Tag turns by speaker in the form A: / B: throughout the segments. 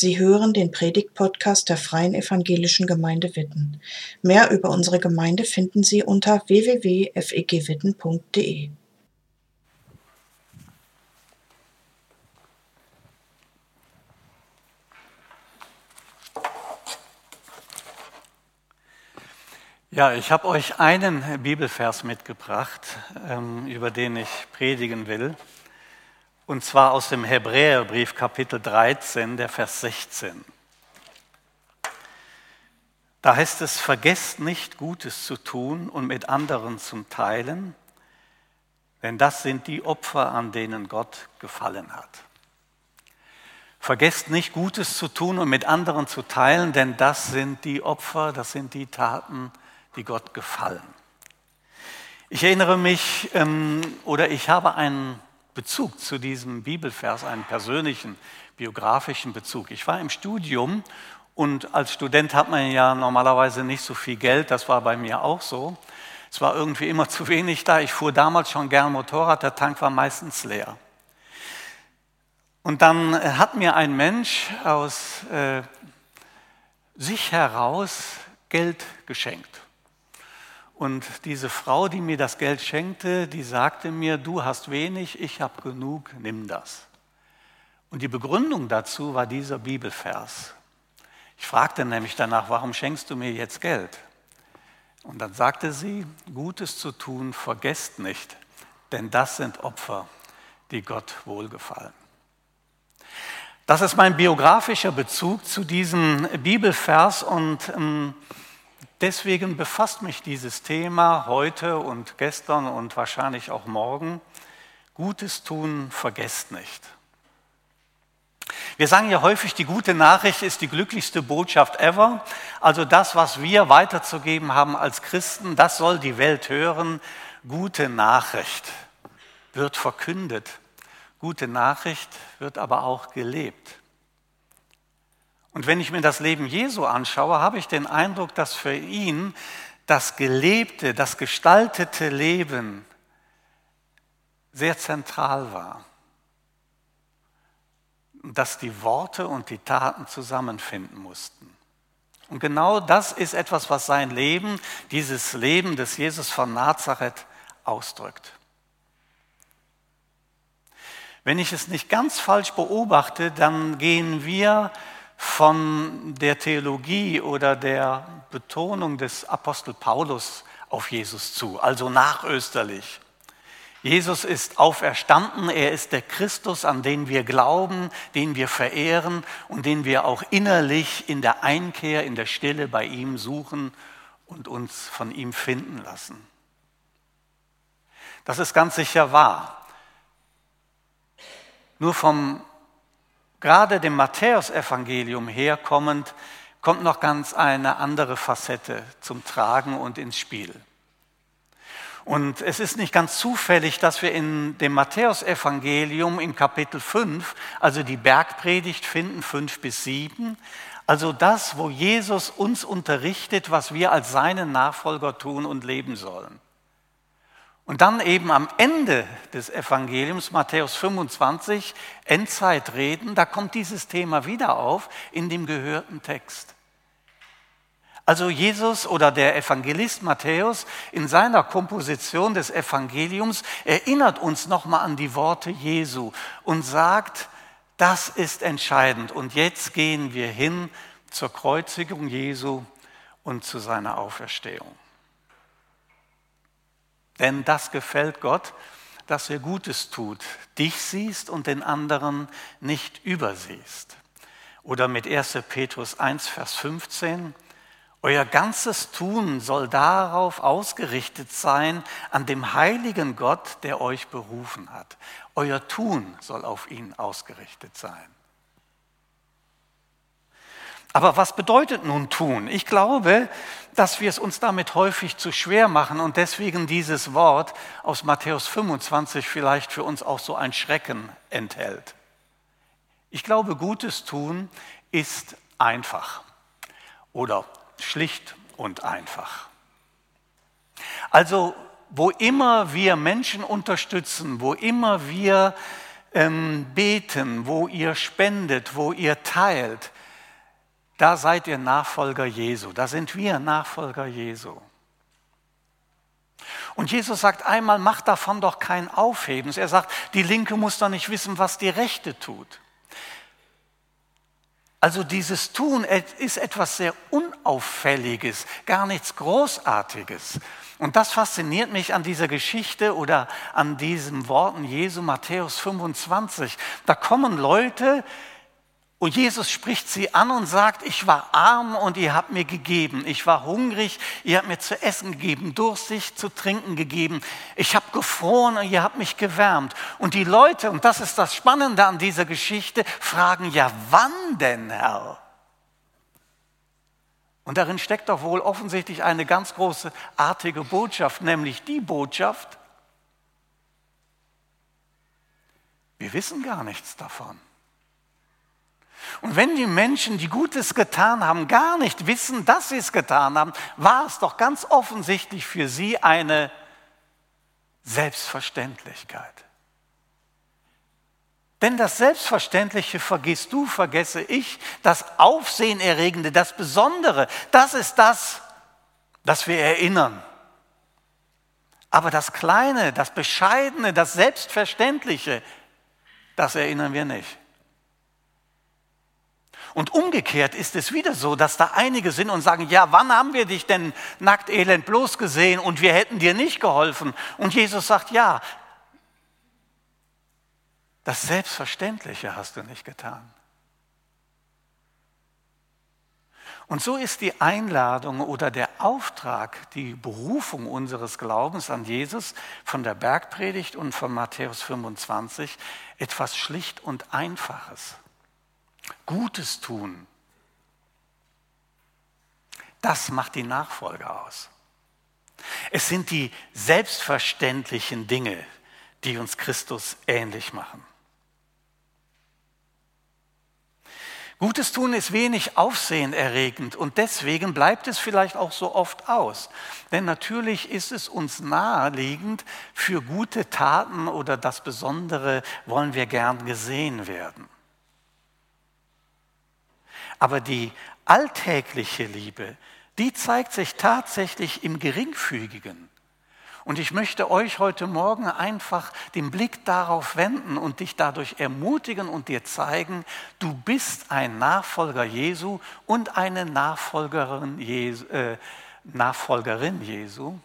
A: Sie hören den Predigt-Podcast der Freien Evangelischen Gemeinde Witten. Mehr über unsere Gemeinde finden Sie unter www.fegwitten.de.
B: Ja, ich habe euch einen Bibelvers mitgebracht, ähm, über den ich predigen will. Und zwar aus dem Hebräerbrief Kapitel 13, der Vers 16. Da heißt es, vergesst nicht Gutes zu tun und mit anderen zu teilen, denn das sind die Opfer, an denen Gott gefallen hat. Vergesst nicht Gutes zu tun und mit anderen zu teilen, denn das sind die Opfer, das sind die Taten, die Gott gefallen. Ich erinnere mich ähm, oder ich habe einen Bezug zu diesem Bibelvers, einen persönlichen, biografischen Bezug. Ich war im Studium und als Student hat man ja normalerweise nicht so viel Geld, das war bei mir auch so. Es war irgendwie immer zu wenig da. Ich fuhr damals schon gern Motorrad, der Tank war meistens leer. Und dann hat mir ein Mensch aus äh, sich heraus Geld geschenkt. Und diese Frau, die mir das Geld schenkte, die sagte mir, du hast wenig, ich habe genug, nimm das. Und die Begründung dazu war dieser Bibelvers. Ich fragte nämlich danach, warum schenkst du mir jetzt Geld? Und dann sagte sie, Gutes zu tun, vergesst nicht, denn das sind Opfer, die Gott wohlgefallen. Das ist mein biografischer Bezug zu diesem Bibelvers und ähm, Deswegen befasst mich dieses Thema heute und gestern und wahrscheinlich auch morgen. Gutes tun, vergesst nicht. Wir sagen ja häufig, die gute Nachricht ist die glücklichste Botschaft ever. Also das, was wir weiterzugeben haben als Christen, das soll die Welt hören. Gute Nachricht wird verkündet. Gute Nachricht wird aber auch gelebt. Und wenn ich mir das Leben Jesu anschaue, habe ich den Eindruck, dass für ihn das gelebte, das gestaltete Leben sehr zentral war. Dass die Worte und die Taten zusammenfinden mussten. Und genau das ist etwas, was sein Leben, dieses Leben des Jesus von Nazareth ausdrückt. Wenn ich es nicht ganz falsch beobachte, dann gehen wir von der Theologie oder der Betonung des Apostel Paulus auf Jesus zu, also nachösterlich. Jesus ist auferstanden, er ist der Christus, an den wir glauben, den wir verehren und den wir auch innerlich in der Einkehr, in der Stille bei ihm suchen und uns von ihm finden lassen. Das ist ganz sicher wahr. Nur vom gerade dem Matthäusevangelium herkommend, kommt noch ganz eine andere Facette zum Tragen und ins Spiel. Und es ist nicht ganz zufällig, dass wir in dem Matthäusevangelium im Kapitel 5, also die Bergpredigt finden, 5 bis 7, also das, wo Jesus uns unterrichtet, was wir als seinen Nachfolger tun und leben sollen. Und dann eben am Ende des Evangeliums, Matthäus 25, Endzeitreden, da kommt dieses Thema wieder auf in dem gehörten Text. Also Jesus oder der Evangelist Matthäus in seiner Komposition des Evangeliums erinnert uns nochmal an die Worte Jesu und sagt, das ist entscheidend. Und jetzt gehen wir hin zur Kreuzigung Jesu und zu seiner Auferstehung. Denn das gefällt Gott, dass er Gutes tut, dich siehst und den anderen nicht übersiehst. Oder mit 1. Petrus 1, Vers 15, euer ganzes Tun soll darauf ausgerichtet sein, an dem heiligen Gott, der euch berufen hat. Euer Tun soll auf ihn ausgerichtet sein. Aber was bedeutet nun tun? Ich glaube, dass wir es uns damit häufig zu schwer machen und deswegen dieses Wort aus Matthäus 25 vielleicht für uns auch so ein Schrecken enthält. Ich glaube, Gutes tun ist einfach oder schlicht und einfach. Also wo immer wir Menschen unterstützen, wo immer wir ähm, beten, wo ihr spendet, wo ihr teilt, da seid ihr Nachfolger Jesu. Da sind wir Nachfolger Jesu. Und Jesus sagt einmal, macht davon doch kein Aufhebens. Er sagt, die Linke muss doch nicht wissen, was die Rechte tut. Also dieses Tun ist etwas sehr Unauffälliges, gar nichts Großartiges. Und das fasziniert mich an dieser Geschichte oder an diesen Worten Jesu Matthäus 25. Da kommen Leute, und Jesus spricht sie an und sagt, ich war arm und ihr habt mir gegeben. Ich war hungrig, ihr habt mir zu essen gegeben, durstig zu trinken gegeben. Ich habe gefroren und ihr habt mich gewärmt. Und die Leute, und das ist das Spannende an dieser Geschichte, fragen, ja wann denn, Herr? Und darin steckt doch wohl offensichtlich eine ganz große artige Botschaft, nämlich die Botschaft, wir wissen gar nichts davon. Und wenn die Menschen, die Gutes getan haben, gar nicht wissen, dass sie es getan haben, war es doch ganz offensichtlich für sie eine Selbstverständlichkeit. Denn das Selbstverständliche vergisst du, vergesse ich, das Aufsehenerregende, das Besondere, das ist das, das wir erinnern. Aber das Kleine, das Bescheidene, das Selbstverständliche, das erinnern wir nicht. Und umgekehrt ist es wieder so, dass da einige sind und sagen, ja, wann haben wir dich denn nackt elend bloß gesehen und wir hätten dir nicht geholfen? Und Jesus sagt, ja, das Selbstverständliche hast du nicht getan. Und so ist die Einladung oder der Auftrag, die Berufung unseres Glaubens an Jesus von der Bergpredigt und von Matthäus 25 etwas schlicht und einfaches. Gutes tun. Das macht die Nachfolge aus. Es sind die selbstverständlichen Dinge, die uns Christus ähnlich machen. Gutes tun ist wenig aufsehenerregend und deswegen bleibt es vielleicht auch so oft aus. Denn natürlich ist es uns naheliegend, für gute Taten oder das Besondere wollen wir gern gesehen werden. Aber die alltägliche Liebe, die zeigt sich tatsächlich im Geringfügigen. Und ich möchte euch heute Morgen einfach den Blick darauf wenden und dich dadurch ermutigen und dir zeigen, du bist ein Nachfolger Jesu und eine Nachfolgerin Jesu. Äh, Nachfolgerin Jesu.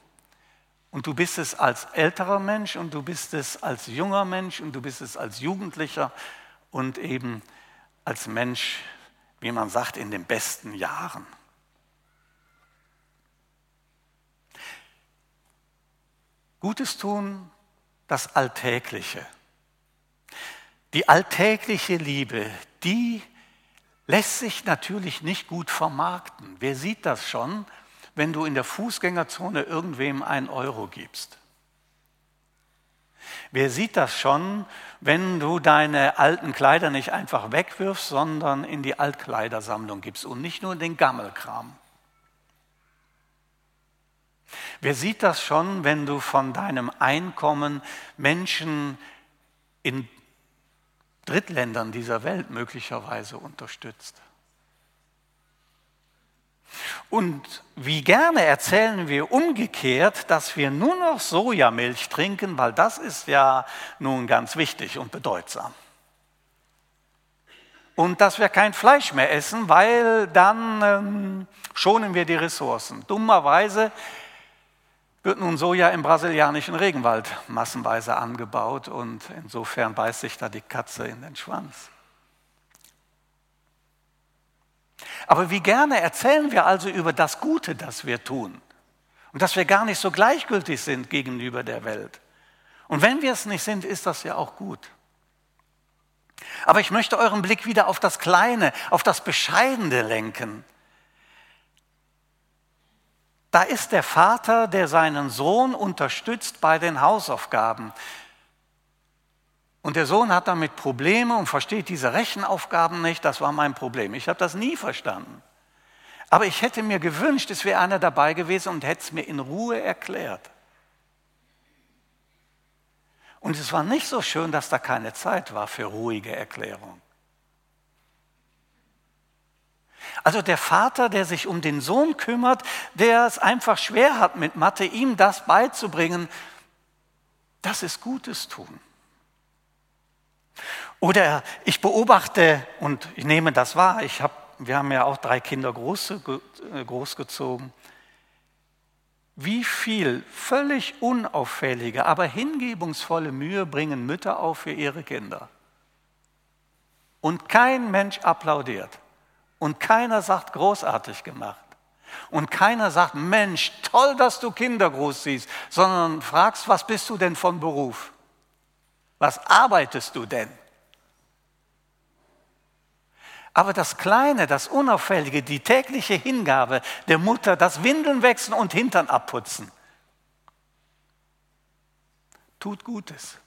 B: Und du bist es als älterer Mensch und du bist es als junger Mensch und du bist es als Jugendlicher und eben als Mensch, wie man sagt, in den besten Jahren. Gutes tun, das Alltägliche. Die alltägliche Liebe, die lässt sich natürlich nicht gut vermarkten. Wer sieht das schon, wenn du in der Fußgängerzone irgendwem einen Euro gibst? Wer sieht das schon, wenn du deine alten Kleider nicht einfach wegwirfst, sondern in die Altkleidersammlung gibst und nicht nur den Gammelkram? Wer sieht das schon, wenn du von deinem Einkommen Menschen in Drittländern dieser Welt möglicherweise unterstützt? Und wie gerne erzählen wir umgekehrt, dass wir nur noch Sojamilch trinken, weil das ist ja nun ganz wichtig und bedeutsam. Und dass wir kein Fleisch mehr essen, weil dann ähm, schonen wir die Ressourcen. Dummerweise wird nun Soja im brasilianischen Regenwald massenweise angebaut und insofern beißt sich da die Katze in den Schwanz. Aber wie gerne erzählen wir also über das Gute, das wir tun und dass wir gar nicht so gleichgültig sind gegenüber der Welt. Und wenn wir es nicht sind, ist das ja auch gut. Aber ich möchte euren Blick wieder auf das Kleine, auf das Bescheidene lenken. Da ist der Vater, der seinen Sohn unterstützt bei den Hausaufgaben. Und der Sohn hat damit Probleme und versteht diese Rechenaufgaben nicht. Das war mein Problem. Ich habe das nie verstanden. Aber ich hätte mir gewünscht, es wäre einer dabei gewesen und hätte es mir in Ruhe erklärt. Und es war nicht so schön, dass da keine Zeit war für ruhige Erklärung. Also der Vater, der sich um den Sohn kümmert, der es einfach schwer hat mit Mathe, ihm das beizubringen, das ist Gutes tun. Oder ich beobachte, und ich nehme das wahr, ich hab, wir haben ja auch drei Kinder groß, äh, großgezogen, wie viel völlig unauffällige, aber hingebungsvolle Mühe bringen Mütter auf für ihre Kinder. Und kein Mensch applaudiert. Und keiner sagt, großartig gemacht. Und keiner sagt, Mensch, toll, dass du Kinder großziehst, sondern fragst, was bist du denn von Beruf? Was arbeitest du denn? Aber das Kleine, das Unauffällige, die tägliche Hingabe der Mutter, das Windeln wechseln und Hintern abputzen, tut Gutes.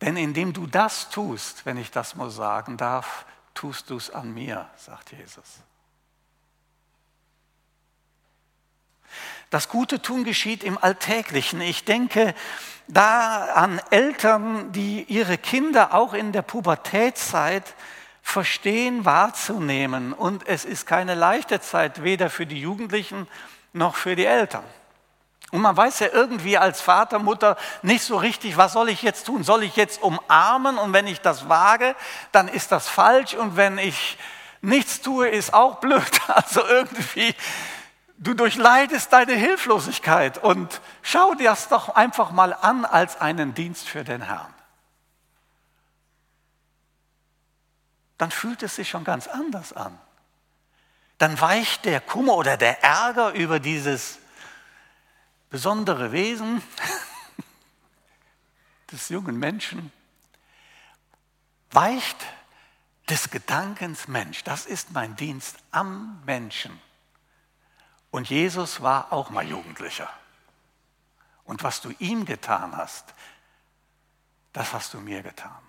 B: Denn indem du das tust, wenn ich das mal sagen darf, tust du es an mir, sagt Jesus. Das gute Tun geschieht im Alltäglichen. Ich denke da an Eltern, die ihre Kinder auch in der Pubertätzeit verstehen, wahrzunehmen. Und es ist keine leichte Zeit, weder für die Jugendlichen noch für die Eltern. Und man weiß ja irgendwie als Vater, Mutter nicht so richtig, was soll ich jetzt tun? Soll ich jetzt umarmen und wenn ich das wage, dann ist das falsch und wenn ich nichts tue, ist auch blöd. Also irgendwie, du durchleidest deine Hilflosigkeit und schau dir das doch einfach mal an als einen Dienst für den Herrn. Dann fühlt es sich schon ganz anders an. Dann weicht der Kummer oder der Ärger über dieses besondere Wesen des jungen Menschen, weicht des Gedankens Mensch. Das ist mein Dienst am Menschen. Und Jesus war auch mal Jugendlicher. Und was du ihm getan hast, das hast du mir getan.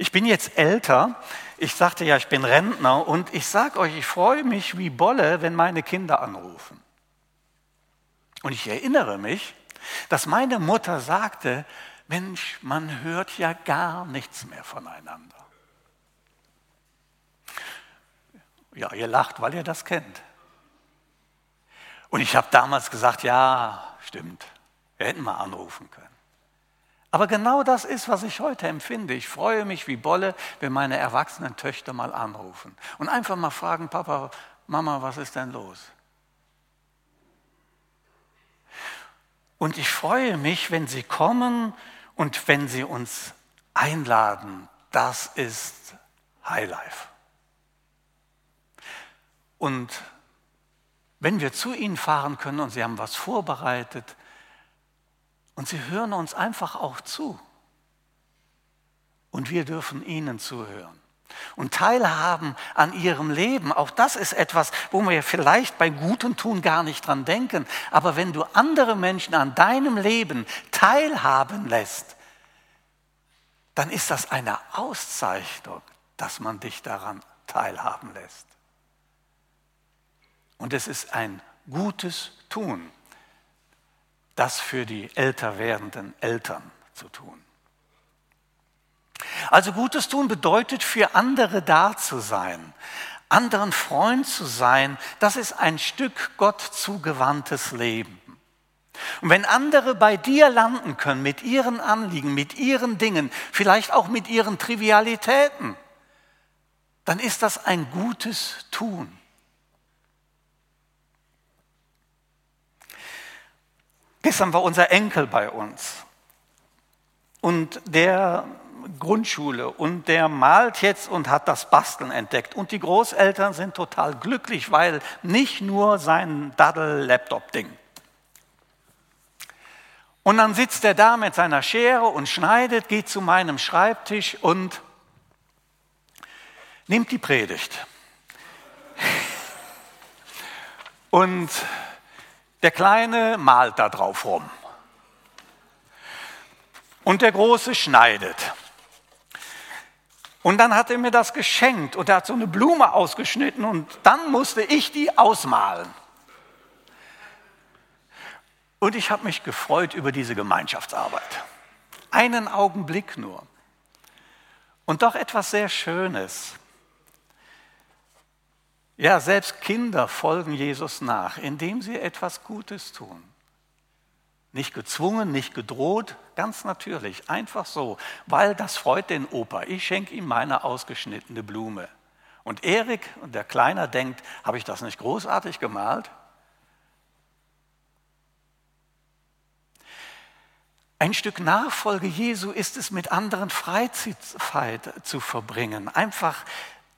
B: Ich bin jetzt älter. Ich sagte ja, ich bin Rentner und ich sage euch, ich freue mich wie Bolle, wenn meine Kinder anrufen. Und ich erinnere mich, dass meine Mutter sagte, Mensch, man hört ja gar nichts mehr voneinander. Ja, ihr lacht, weil ihr das kennt. Und ich habe damals gesagt, ja, stimmt, wir hätten mal anrufen können. Aber genau das ist, was ich heute empfinde. Ich freue mich wie Bolle, wenn meine erwachsenen Töchter mal anrufen und einfach mal fragen, Papa, Mama, was ist denn los? Und ich freue mich, wenn sie kommen und wenn sie uns einladen. Das ist Highlife. Und wenn wir zu ihnen fahren können und sie haben was vorbereitet, und sie hören uns einfach auch zu. Und wir dürfen ihnen zuhören. Und teilhaben an ihrem Leben, auch das ist etwas, wo wir vielleicht bei gutem Tun gar nicht dran denken. Aber wenn du andere Menschen an deinem Leben teilhaben lässt, dann ist das eine Auszeichnung, dass man dich daran teilhaben lässt. Und es ist ein gutes Tun das für die älter werdenden Eltern zu tun. Also Gutes tun bedeutet, für andere da zu sein, anderen Freund zu sein, das ist ein Stück Gott zugewandtes Leben. Und wenn andere bei dir landen können mit ihren Anliegen, mit ihren Dingen, vielleicht auch mit ihren Trivialitäten, dann ist das ein gutes Tun. Gestern war unser Enkel bei uns und der Grundschule und der malt jetzt und hat das Basteln entdeckt. Und die Großeltern sind total glücklich, weil nicht nur sein Daddel-Laptop-Ding. Und dann sitzt er da mit seiner Schere und schneidet, geht zu meinem Schreibtisch und nimmt die Predigt. Und der Kleine malt da drauf rum. Und der Große schneidet. Und dann hat er mir das geschenkt und er hat so eine Blume ausgeschnitten und dann musste ich die ausmalen. Und ich habe mich gefreut über diese Gemeinschaftsarbeit. Einen Augenblick nur. Und doch etwas sehr Schönes. Ja, selbst Kinder folgen Jesus nach, indem sie etwas Gutes tun. Nicht gezwungen, nicht gedroht, ganz natürlich, einfach so, weil das freut den Opa. Ich schenke ihm meine ausgeschnittene Blume. Und Erik der Kleiner denkt, habe ich das nicht großartig gemalt? Ein Stück Nachfolge Jesu ist es, mit anderen Freizeit zu verbringen, einfach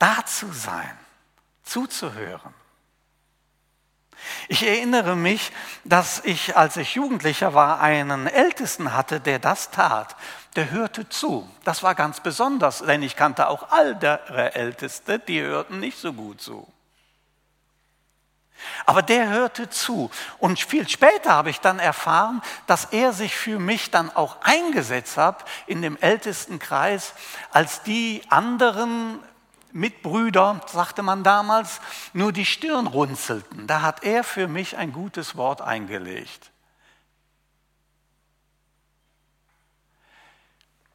B: da zu sein, zuzuhören. Ich erinnere mich, dass ich, als ich Jugendlicher war, einen Ältesten hatte, der das tat. Der hörte zu. Das war ganz besonders, denn ich kannte auch ältere Älteste, die hörten nicht so gut zu. Aber der hörte zu. Und viel später habe ich dann erfahren, dass er sich für mich dann auch eingesetzt hat in dem ältesten Kreis, als die anderen Mitbrüder, sagte man damals, nur die Stirn runzelten. Da hat er für mich ein gutes Wort eingelegt.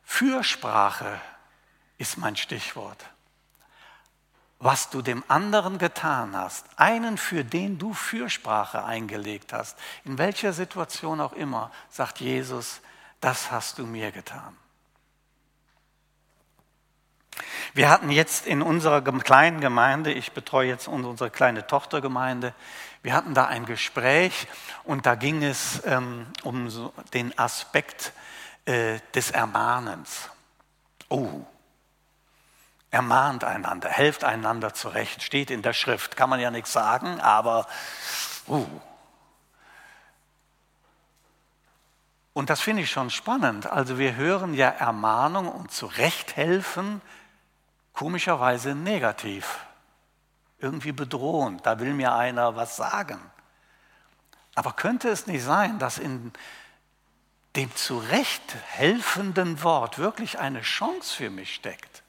B: Fürsprache ist mein Stichwort. Was du dem anderen getan hast, einen, für den du Fürsprache eingelegt hast, in welcher Situation auch immer, sagt Jesus, das hast du mir getan. Wir hatten jetzt in unserer kleinen Gemeinde, ich betreue jetzt unsere kleine Tochtergemeinde, wir hatten da ein Gespräch und da ging es ähm, um so den Aspekt äh, des Ermahnens. Oh, ermahnt einander, helft einander zurecht, steht in der Schrift, kann man ja nichts sagen, aber uh. Und das finde ich schon spannend. Also wir hören ja Ermahnung und zurechthelfen komischerweise negativ, irgendwie bedrohend. Da will mir einer was sagen. Aber könnte es nicht sein, dass in dem zurecht helfenden Wort wirklich eine Chance für mich steckt?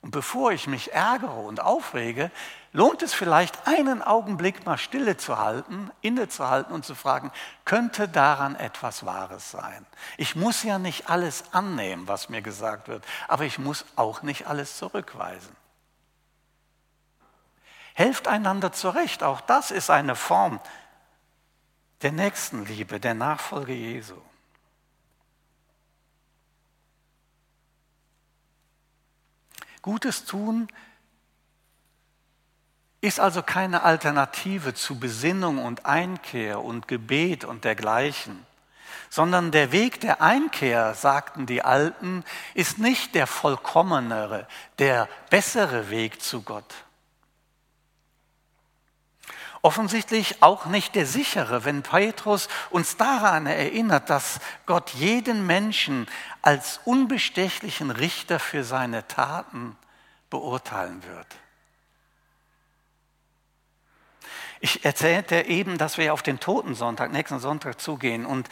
B: Und bevor ich mich ärgere und aufrege, lohnt es vielleicht einen Augenblick mal stille zu halten, innezuhalten und zu fragen, könnte daran etwas Wahres sein? Ich muss ja nicht alles annehmen, was mir gesagt wird, aber ich muss auch nicht alles zurückweisen. Helft einander zurecht, auch das ist eine Form der Nächstenliebe, der Nachfolge Jesu. Gutes tun ist also keine Alternative zu Besinnung und Einkehr und Gebet und dergleichen, sondern der Weg der Einkehr, sagten die Alten, ist nicht der vollkommenere, der bessere Weg zu Gott. Offensichtlich auch nicht der sichere, wenn Petrus uns daran erinnert, dass Gott jeden Menschen als unbestechlichen Richter für seine Taten beurteilen wird. Ich erzählte eben, dass wir auf den Totensonntag, nächsten Sonntag zugehen. Und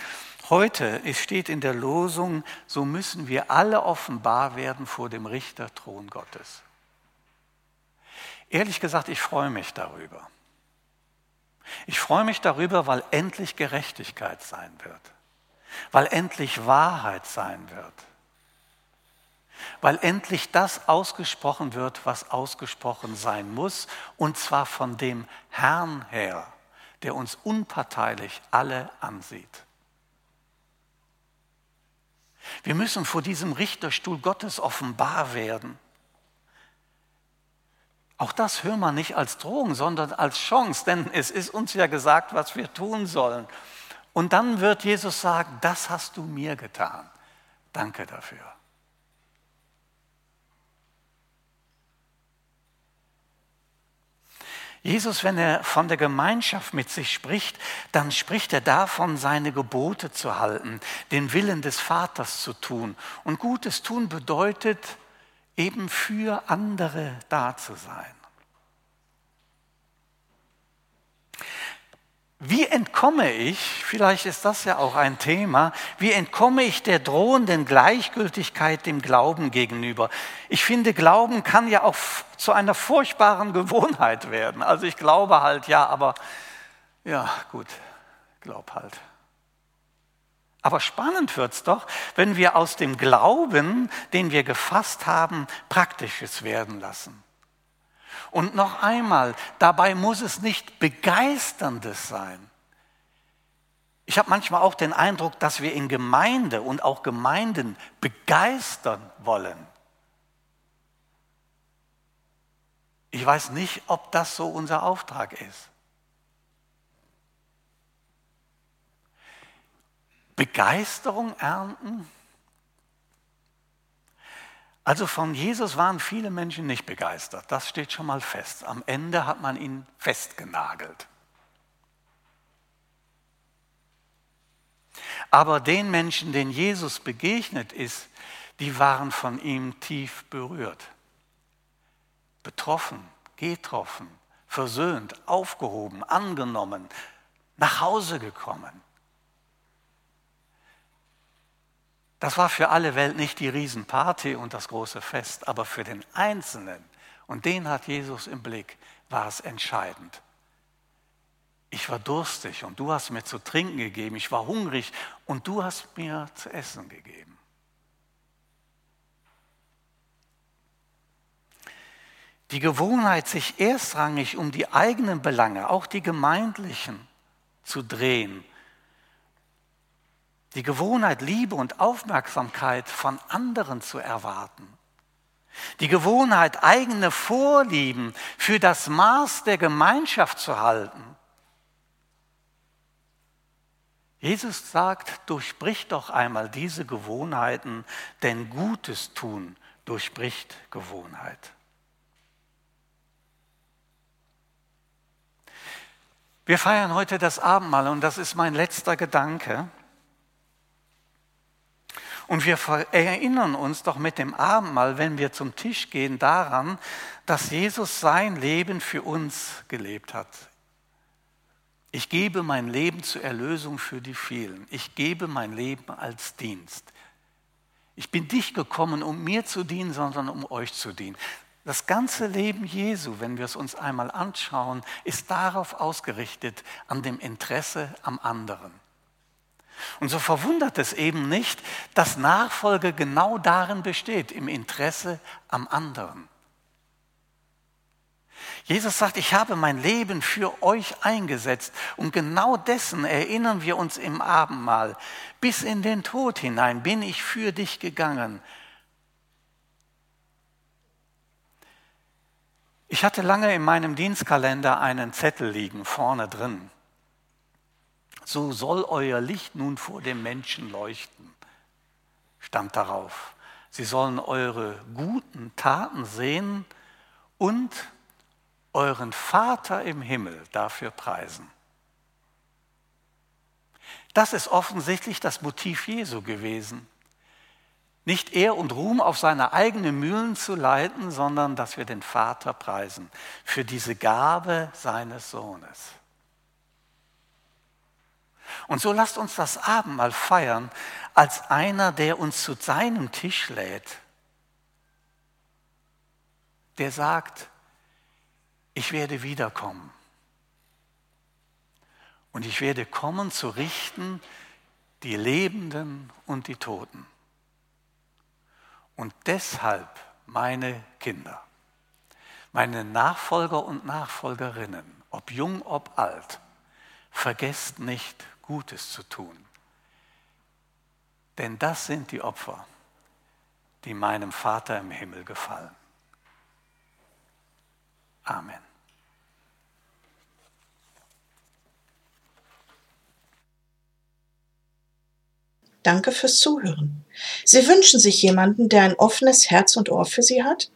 B: heute steht in der Losung, so müssen wir alle offenbar werden vor dem Richterthron Gottes. Ehrlich gesagt, ich freue mich darüber. Ich freue mich darüber, weil endlich Gerechtigkeit sein wird, weil endlich Wahrheit sein wird, weil endlich das ausgesprochen wird, was ausgesprochen sein muss, und zwar von dem Herrn her, der uns unparteilich alle ansieht. Wir müssen vor diesem Richterstuhl Gottes offenbar werden. Auch das hören wir nicht als Drohung, sondern als Chance, denn es ist uns ja gesagt, was wir tun sollen. Und dann wird Jesus sagen, das hast du mir getan. Danke dafür. Jesus, wenn er von der Gemeinschaft mit sich spricht, dann spricht er davon, seine Gebote zu halten, den Willen des Vaters zu tun. Und Gutes tun bedeutet, eben für andere da zu sein. Wie entkomme ich, vielleicht ist das ja auch ein Thema, wie entkomme ich der drohenden Gleichgültigkeit dem Glauben gegenüber? Ich finde, Glauben kann ja auch zu einer furchtbaren Gewohnheit werden. Also ich glaube halt, ja, aber ja, gut, glaub halt. Aber spannend wird's doch, wenn wir aus dem Glauben, den wir gefasst haben, Praktisches werden lassen. Und noch einmal, dabei muss es nicht begeisterndes sein. Ich habe manchmal auch den Eindruck, dass wir in Gemeinde und auch Gemeinden begeistern wollen. Ich weiß nicht, ob das so unser Auftrag ist. Begeisterung ernten? Also von Jesus waren viele Menschen nicht begeistert. Das steht schon mal fest. Am Ende hat man ihn festgenagelt. Aber den Menschen, denen Jesus begegnet ist, die waren von ihm tief berührt, betroffen, getroffen, versöhnt, aufgehoben, angenommen, nach Hause gekommen. Das war für alle Welt nicht die Riesenparty und das große Fest, aber für den Einzelnen, und den hat Jesus im Blick, war es entscheidend. Ich war durstig und du hast mir zu trinken gegeben, ich war hungrig und du hast mir zu essen gegeben. Die Gewohnheit, sich erstrangig um die eigenen Belange, auch die gemeindlichen, zu drehen, die Gewohnheit, Liebe und Aufmerksamkeit von anderen zu erwarten. Die Gewohnheit, eigene Vorlieben für das Maß der Gemeinschaft zu halten. Jesus sagt, durchbricht doch einmal diese Gewohnheiten, denn Gutes tun durchbricht Gewohnheit. Wir feiern heute das Abendmahl und das ist mein letzter Gedanke. Und wir erinnern uns doch mit dem Abendmahl, wenn wir zum Tisch gehen, daran, dass Jesus sein Leben für uns gelebt hat. Ich gebe mein Leben zur Erlösung für die vielen. Ich gebe mein Leben als Dienst. Ich bin nicht gekommen, um mir zu dienen, sondern um euch zu dienen. Das ganze Leben Jesu, wenn wir es uns einmal anschauen, ist darauf ausgerichtet, an dem Interesse am anderen. Und so verwundert es eben nicht, dass Nachfolge genau darin besteht, im Interesse am anderen. Jesus sagt, ich habe mein Leben für euch eingesetzt und genau dessen erinnern wir uns im Abendmahl. Bis in den Tod hinein bin ich für dich gegangen. Ich hatte lange in meinem Dienstkalender einen Zettel liegen, vorne drin so soll euer Licht nun vor dem Menschen leuchten, stand darauf. Sie sollen eure guten Taten sehen und euren Vater im Himmel dafür preisen. Das ist offensichtlich das Motiv Jesu gewesen. Nicht Ehr und Ruhm auf seine eigenen Mühlen zu leiten, sondern dass wir den Vater preisen für diese Gabe seines Sohnes. Und so lasst uns das Abendmahl feiern als einer, der uns zu seinem Tisch lädt, der sagt, ich werde wiederkommen. Und ich werde kommen zu richten die Lebenden und die Toten. Und deshalb meine Kinder, meine Nachfolger und Nachfolgerinnen, ob jung, ob alt, vergesst nicht Gutes zu tun. Denn das sind die Opfer, die meinem Vater im Himmel gefallen. Amen.
A: Danke fürs Zuhören. Sie wünschen sich jemanden, der ein offenes Herz und Ohr für Sie hat?